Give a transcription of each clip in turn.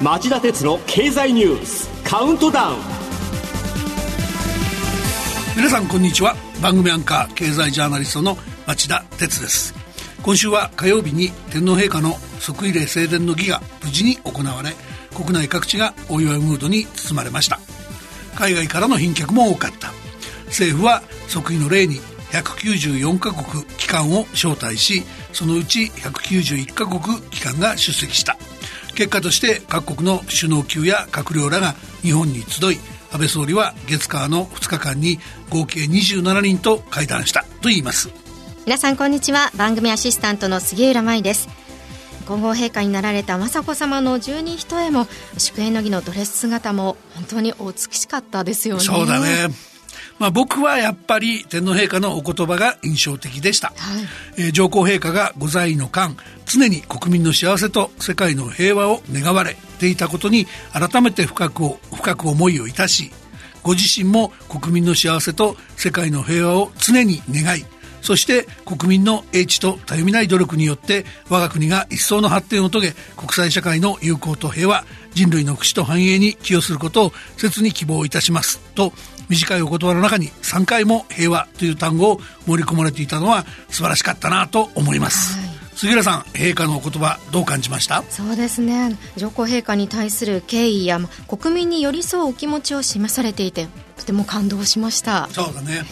町田鉄の経済ニュースカウントダウン。皆さんこんにちは。番組アンカー経済ジャーナリストの町田鉄です。今週は火曜日に天皇陛下の即位礼正殿の儀が無事に行われ国内各地がお祝いムードに包まれました。海外からの賓客も多かった。政府は即位の礼に194カ国機関を招待しそのうち191カ国機関が出席した。結果として各国の首脳級や閣僚らが日本に集い安倍総理は月火の2日間に合計27人と会談したといいます。皆さんこんにちは。番組アシスタントの杉浦舞です。皇后陛下になられた雅子さまの十二人へも祝宴の儀のドレス姿も本当にお美しかったですよね。そうだねまあ、僕はやっぱり天皇陛下のお言葉が印象的でした、はい、えー、上皇陛下がご在位の間常に国民の幸せと世界の平和を願われていたことに改めて深く深く思いをいたしご自身も国民の幸せと世界の平和を常に願いそして国民の英知とたゆみない努力によって我が国が一層の発展を遂げ国際社会の友好と平和人類の福祉と繁栄に寄与することを切に希望いたします。と短いお言葉の中に3回も平和という単語を盛り込まれていたのは素晴らしかったなと思います、はい、杉浦さん陛下のお言葉どう感じました？そうですね。上皇陛下に対する敬意や国民に寄り添うお気持ちを示されていてとても感動しました。そうだね。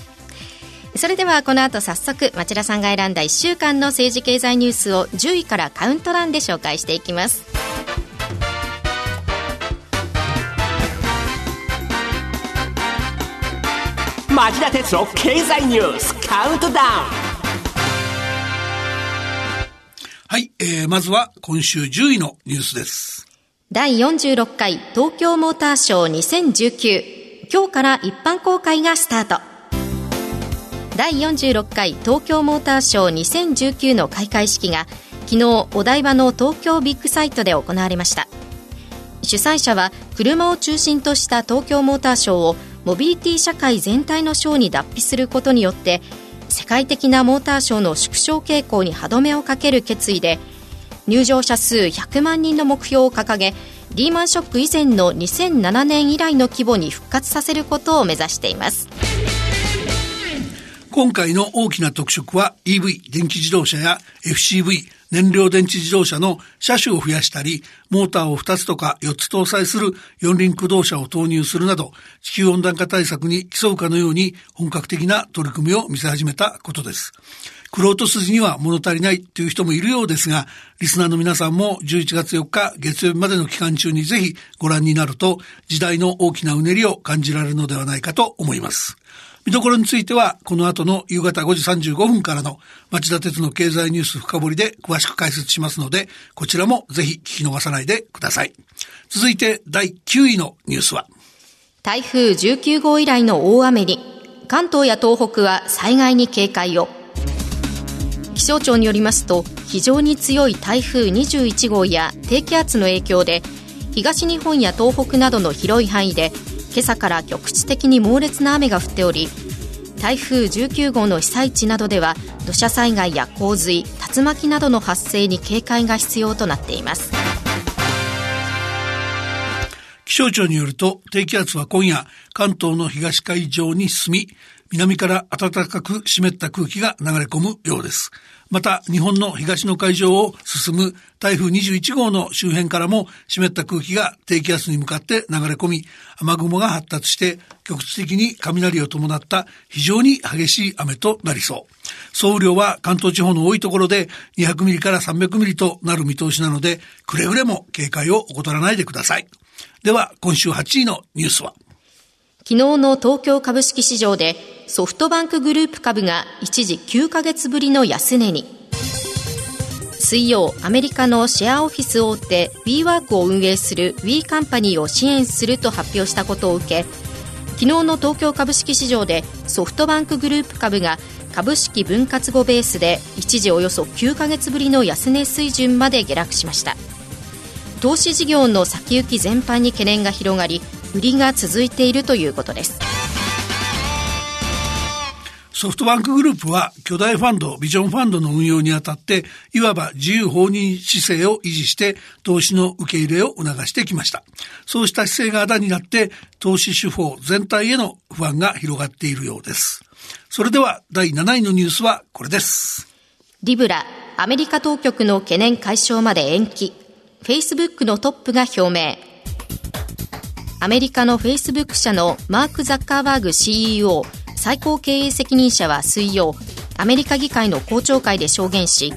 それではこの後早速町田さんが選んだ1週間の政治経済ニュースを10位からカウントダウンで紹介していきます町田哲郎経済ニュースカウントダウン。はい、えー、まずは今週10位のニュースです。第46回東京モーターショー2019今日から一般公開がスタート。第46回東京モーターショー2019の開会式が昨日お台場の東京ビッグサイトで行われました。主催者は車を中心とした東京モーターショーをモビリティ社会全体のショーに脱皮することによって世界的なモーターショーの縮小傾向に歯止めをかける決意で入場者数100万人の目標を掲げリーマンショック以前の2007年以来の規模に復活させることを目指しています。今回の大きな特色は EV、電気自動車や FCV、燃料電池自動車の車種を増やしたり、モーターを2つとか4つ搭載する四輪駆動車を投入するなど、地球温暖化対策に競うかのように本格的な取り組みを見せ始めたことです。クロート筋には物足りないという人もいるようですが、リスナーの皆さんも11月4日月曜日までの期間中にぜひご覧になると、時代の大きなうねりを感じられるのではないかと思います。見どころについては、この後の夕方5時35分からの町田鉄の経済ニュース深掘りで詳しく解説しますので、こちらもぜひ聞き逃さないでください。続いて第9位のニュースは、台風19号以来の大雨に、関東や東北は災害に警戒を。気象庁によりますと、非常に強い台風21号や低気圧の影響で、東日本や東北などの広い範囲で今朝から局地的に猛烈な雨が降っており台風19号の被災地などでは土砂災害や洪水竜巻などの発生に警戒が必要となっています気象庁によると低気圧は今夜関東の東海上に進み南から暖かく湿った空気が流れ込むようです。また、日本の東の海上を進む台風21号の周辺からも湿った空気が低気圧に向かって流れ込み、雨雲が発達して局地的に雷を伴った非常に激しい雨となりそう。総雨量は関東地方の多いところで200ミリから300ミリとなる見通しなので、くれぐれも警戒を怠らないでください。では、今週8位のニュースは昨日の東京株式市場でソフトバンクグループ株が一時9ヶ月ぶりの安値に。水曜アメリカのシェアオフィス大手 WeWork を運営する We カンパニーを支援すると発表したことを受け昨日の東京株式市場でソフトバンクグループ株が株式分割後ベースで一時およそ9ヶ月ぶりの安値水準まで下落しました。投資事業の先行き全般に懸念が広がり売りが続いているということです。ソフトバンクグループは巨大ファンド、ビジョンファンドの運用にあたって、いわば自由放任姿勢を維持して投資の受け入れを促してきました。そうした姿勢があだになって、投資手法全体への不安が広がっているようです。それでは第7位のニュースはこれです。リブラ、アメリカ当局の懸念解消まで延期。Facebook のトップが表明。アメリカの Facebook 社のマーク・ザッカーバーグ CEO 最高経営責任者は水曜アメリカ議会の公聴会で証言しフ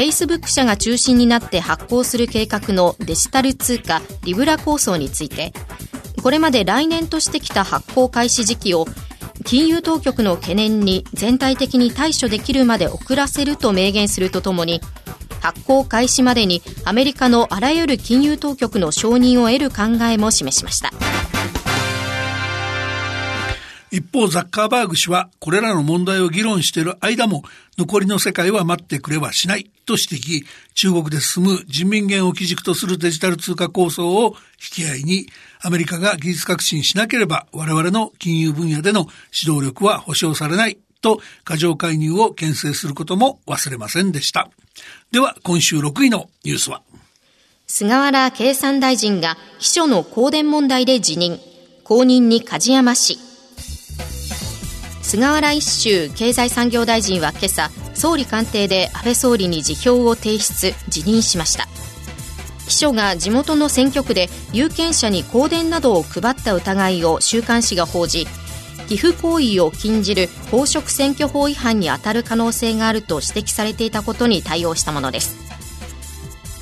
ェイスブック社が中心になって発行する計画のデジタル通貨リブラ構想についてこれまで来年としてきた発行開始時期を金融当局の懸念に全体的に対処できるまで遅らせると明言するとともに発行開始までにアメリカのあらゆる金融当局の承認を得る考えも示しました。一方、ザッカーバーグ氏は、これらの問題を議論している間も、残りの世界は待ってくれはしないと指摘、中国で進む人民元を基軸とするデジタル通貨構想を引き合いに、アメリカが技術革新しなければ、我々の金融分野での指導力は保証されないと、過剰介入を牽制することも忘れませんでした。では、今週6位のニュースは。菅原経産大臣が秘書の香典問題で辞任。後任に梶山氏。菅原一秀経済産業大臣は今朝総理官邸で安倍総理に辞表を提出辞任しました。秘書が地元の選挙区で有権者に香典などを配った疑いを週刊誌が報じ寄付行為を禁じる公職選挙法違反に当たる可能性があると指摘されていたことに対応したものです。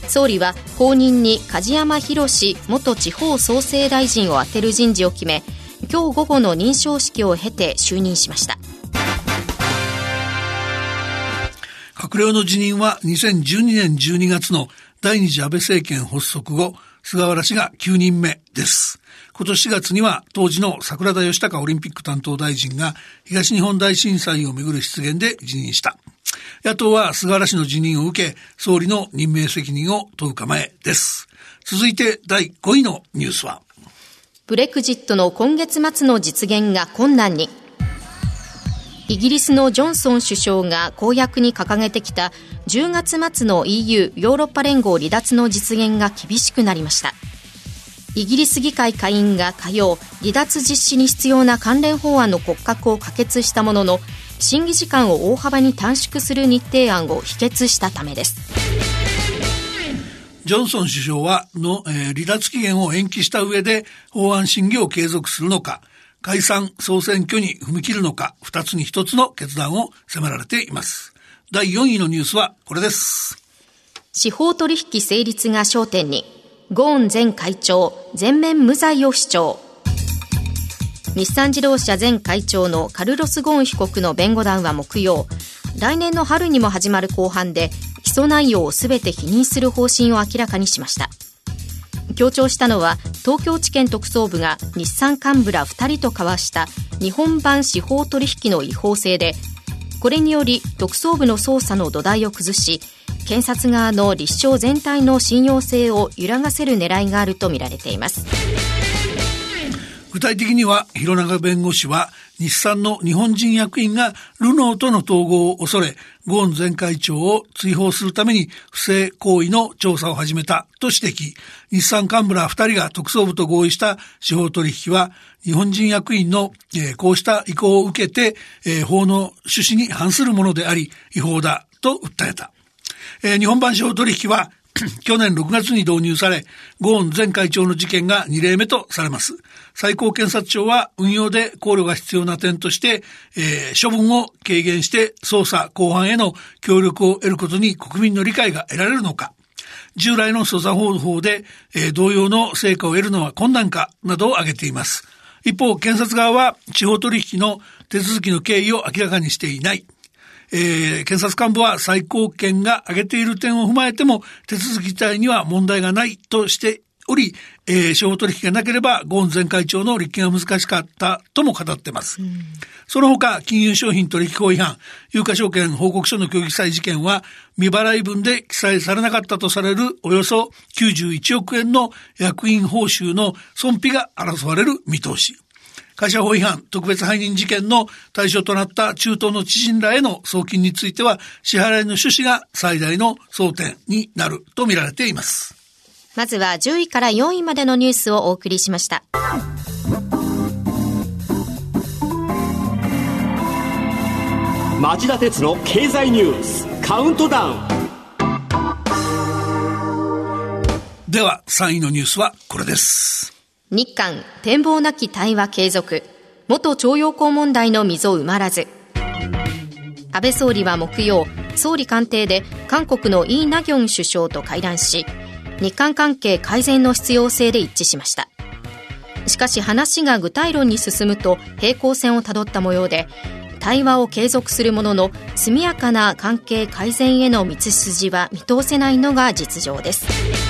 総理は後任に梶山博元地方創生大臣を充てる人事を決め今日午後の認証式を経て就任しました閣僚の辞任は2012年12月の第二次安倍政権発足後、菅原氏が9人目です。今年4月には当時の桜田義孝オリンピック担当大臣が東日本大震災をめぐる失言で辞任した。野党は菅原氏の辞任を受け、総理の任命責任を問う構えです。続いて第5位のニュースはブレクジットの今月末の実現が困難に。イギリスのジョンソン首相が公約に掲げてきた10月末の EU= ヨーロッパ連合離脱の実現が厳しくなりました。イギリス議会下院が火曜、離脱実施に必要な関連法案の骨格を可決したものの、審議時間を大幅に短縮する日程案を否決したためです。ジョンソン首相はの、えー、離脱期限を延期した上で法案審議を継続するのか、解散総選挙に踏み切るのか、二つに一つの決断を迫られています。第4位のニュースはこれです。司法取引成立が焦点に、ゴーン前会長、全面無罪を主張。日産自動車前会長のカルロス・ゴーン被告の弁護団は木曜、来年の春にも始まる公判で起訴内容をすべて否認する方針を明らかにしました。強調したのは東京地検特捜部が日産幹部ら2人と交わした日本版司法取引の違法性でこれにより特捜部の捜査の土台を崩し検察側の立証全体の信用性を揺らがせる狙いがあるとみられています。具体的には広永弁護士は日産の日本人役員がルノーとの統合を恐れ、ゴーン前会長を追放するために不正行為の調査を始めたと指摘。日産幹部ら二人が特捜部と合意した司法取引は、日本人役員の、えー、こうした意向を受けて、えー、法の趣旨に反するものであり、違法だと訴えた。えー、日本版司法取引は、去年6月に導入され、ゴーン前会長の事件が2例目とされます。最高検察庁は運用で考慮が必要な点として、えー、処分を軽減して捜査後半への協力を得ることに国民の理解が得られるのか、従来の捜査方法で、えー、同様の成果を得るのは困難かなどを挙げています。一方、検察側は地方取引の手続きの経緯を明らかにしていない。えー、検察幹部は最高検が挙げている点を踏まえても手続き自体には問題がないとしており、えー、司法取引がなければ、ゴーン前会長の立件は難しかったとも語っています。うん、その他、金融商品取引法違反、有価証券報告書の協議記載事件は、未払い分で記載されなかったとされるおよそ91億円の役員報酬の損費が争われる見通し。会社法違反特別背任事件の対象となった中東の知人らへの送金については、支払いの趣旨が最大の争点になると見られています。まずは10位から4位までのニュースをお送りしました。町田鉄の経済ニュースカウントダウンでは3位のニュースはこれです日韓展望なき対話継続。元徴用工問題の溝埋まらず。安倍総理は木曜総理官邸で韓国のイ・ナギョン首相と会談し日韓関係改善の必要性で一致しました。しかし話が具体論に進むと平行線をたどった模様で対話を継続するものの速やかな関係改善への道筋は見通せないのが実情です。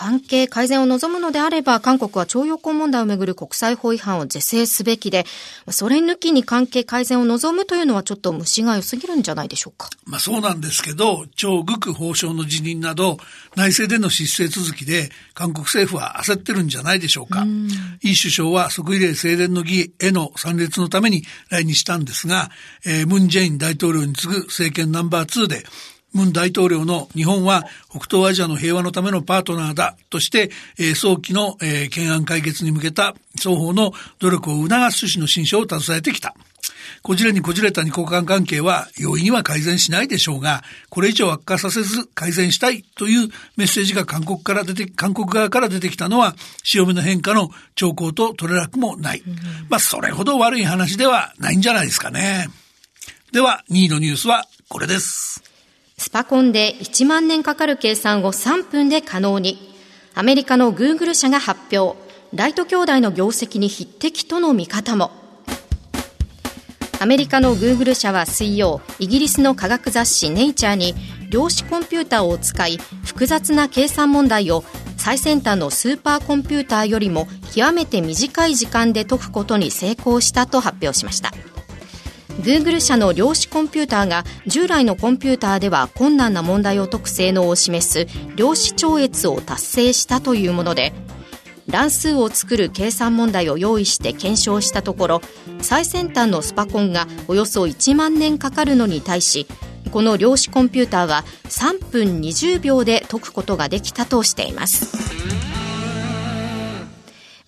関係改善を望むのであれば、韓国は徴用工問題をめぐる国際法違反を是正すべきで、それ抜きに関係改善を望むというのはちょっと虫が良すぎるんじゃないでしょうか。まあそうなんですけど、超極法相の辞任など、内政での失勢続きで、韓国政府は焦ってるんじゃないでしょうか。イ首相は即位礼正殿の儀への参列のために来日したんですが、えー、ムン・ジェイン大統領に次ぐ政権ナンバー2で、ムン大統領の日本は北東アジアの平和のためのパートナーだとして、えー、早期の、えー、懸案解決に向けた双方の努力を促す趣旨の新書を携えてきた。こじれにこじれた二国間関係は容易には改善しないでしょうが、これ以上悪化させず改善したいというメッセージが韓国から出て、韓国側から出てきたのは、潮目の変化の兆候と取れなくもない。まあ、それほど悪い話ではないんじゃないですかね。では、2位のニュースはこれです。スパコンで1万年かかる計算を3分で可能に。アメリカのグーグル社が発表。ライト兄弟の業績に匹敵との見方も。アメリカのグーグル社は水曜、イギリスの科学雑誌ネイチャーに量子コンピューターを使い複雑な計算問題を最先端のスーパーコンピューターよりも極めて短い時間で解くことに成功したと発表しました。Google 社の量子コンピューターが従来のコンピューターでは困難な問題を解く性能を示す量子超越を達成したというもので乱数を作る計算問題を用意して検証したところ最先端のスパコンがおよそ1万年かかるのに対しこの量子コンピューターは3分20秒で解くことができたとしています。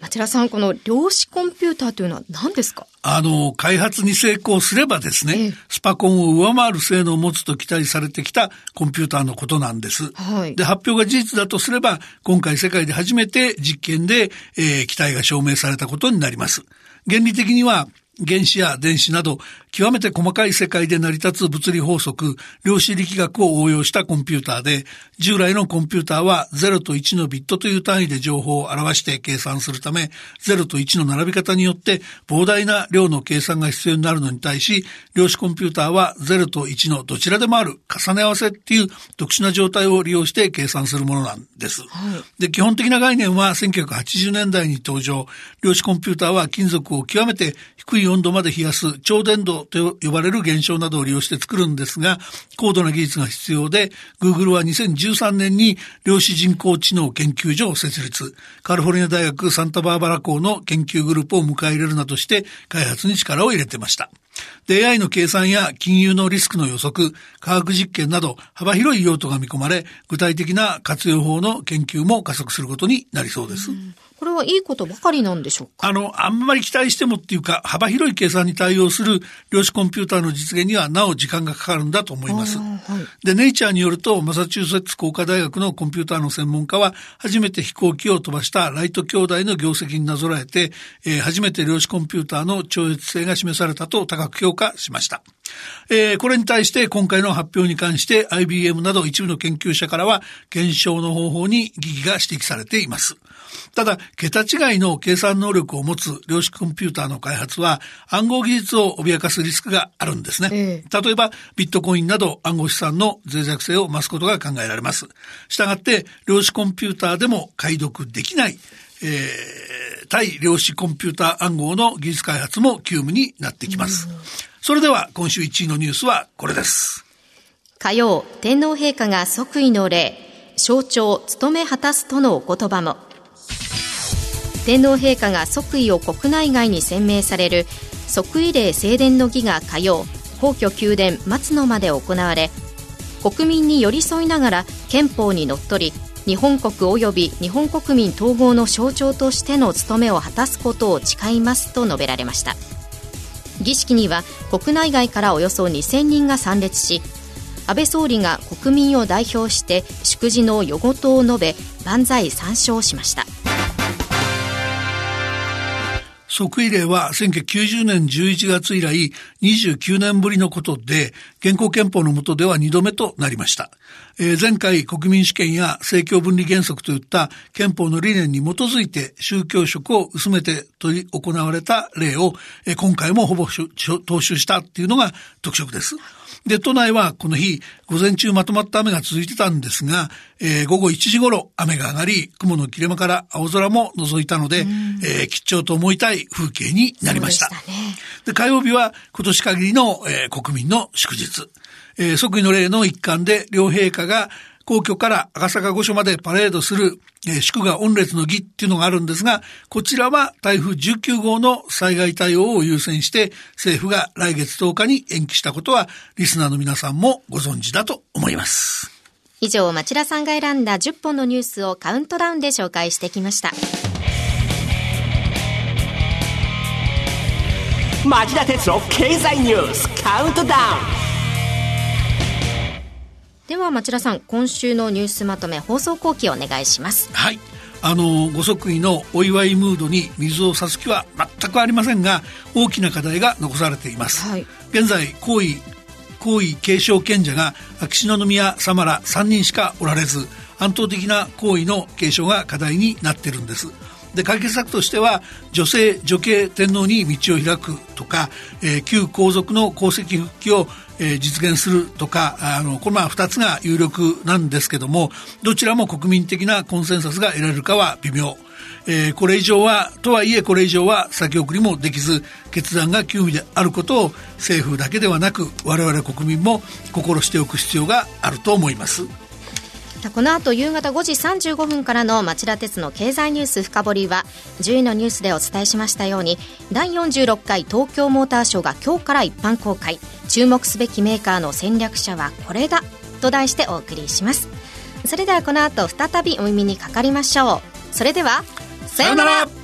町田さん、この量子コンピューターというのは何ですか？あの、開発に成功すればですね、ええ、スパコンを上回る性能を持つと期待されてきたコンピューターのことなんです。はい、で、発表が事実だとすれば、今回世界で初めて実験で、えー、期待が証明されたことになります。原理的には、原子や電子など極めて細かい世界で成り立つ物理法則、量子力学を応用したコンピューターで、従来のコンピューターは0と1のビットという単位で情報を表して計算するため、0と1の並び方によって膨大な量の計算が必要になるのに対し、量子コンピューターは0と1のどちらでもある重ね合わせっていう特殊な状態を利用して計算するものなんです。はい、で、基本的な概念は1980年代に登場。量子コンピューターは金属を極めて低い温度まで冷やす超伝導と呼ばれる現象などを利用して作るんですが、高度な技術が必要で、Google は2013年に量子人工知能研究所を設立。カリフォルニア大学サンタバーバラ校の研究グループを迎え入れるなどして開発に力を入れてました。で、AI の計算や金融のリスクの予測、科学実験など幅広い用途が見込まれ、具体的な活用法の研究も加速することになりそうです。うんこれはいいことばかりなんでしょうか？あの、あんまり期待してもっていうか、幅広い計算に対応する量子コンピューターの実現にはなお時間がかかるんだと思います。はい、で、ネイチャーによると、マサチューセッツ工科大学のコンピューターの専門家は、初めて飛行機を飛ばしたライト兄弟の業績になぞらえて、えー、初めて量子コンピューターの超越性が示されたと高く評価しました。えー、これに対して今回の発表に関して IBM など一部の研究者からは検証の方法に疑義が指摘されています。ただ、桁違いの計算能力を持つ量子コンピューターの開発は暗号技術を脅かすリスクがあるんですね。えー、例えば、ビットコインなど暗号資産の脆弱性を増すことが考えられます。したがって、量子コンピューターでも解読できない、えー、対量子コンピューター暗号の技術開発も急務になってきます。それでは今週1位のニュースはこれです。火曜、天皇陛下が即位の礼、象徴務め果たすとのお言葉も。天皇陛下が即位を国内外に宣明される即位礼正殿の儀が火曜皇居宮殿松の間で行われ国民に寄り添いながら憲法にのっとり日本国及び日本国民統合の象徴としての務めを果たすことを誓いますと述べられました儀式には国内外からおよそ2000人が参列し安倍総理が国民を代表して祝辞の余言を述べ万歳三唱しました即位礼は1990年11月以来29年ぶりのことで、現行憲法の下では2度目となりました。えー、前回国民主権や政教分離原則といった憲法の理念に基づいて宗教色を薄めて取り行われた例を、えー、今回もほぼ踏襲したっていうのが特色です。で、都内はこの日、午前中まとまった雨が続いてたんですが、えー、午後1時頃雨が上がり、雲の切れ間から青空も覗いたので、えー、吉兆と思いたい風景になりました。で、ね、で、火曜日は今年限りの、えー、国民の祝日。えー、即位の例の一環で両陛下が皇居から赤坂御所までパレードする、えー、祝賀御列の儀っていうのがあるんですが、こちらは台風19号の災害対応を優先して政府が来月10日に延期したことはリスナーの皆さんもご存知だと思います。以上、町田さんが選んだ10本のニュースをカウントダウンで紹介してきました。町田鉄の経済ニュースカウントダウンでは町田さん今週のニュースまとめ放送後期お願いします。はい。あのご即位のお祝いムードに水を差す気は全くありませんが大きな課題が残されています、はい、現在皇位皇位継承権者が秋篠宮様ら3人しかおられず安定的な皇位の継承が課題になっているんです。で解決策としては女性女系天皇に道を開くとか、えー、旧皇族の功績復帰をえ、実現するとか、あの、このまあ二つが有力なんですけども、どちらも国民的なコンセンサスが得られるかは微妙。えー、これ以上は、とはいえこれ以上は先送りもできず、決断が急務であることを政府だけではなく、我々国民も心しておく必要があると思います。この後夕方5時35分からの町田鉄の経済ニュース深掘りは10位のニュースでお伝えしましたように第46回東京モーターショーが今日から一般公開注目すべきメーカーの戦略者はこれだと題してお送りします。それではこの後再びお耳にかかりましょう。それではさようなら。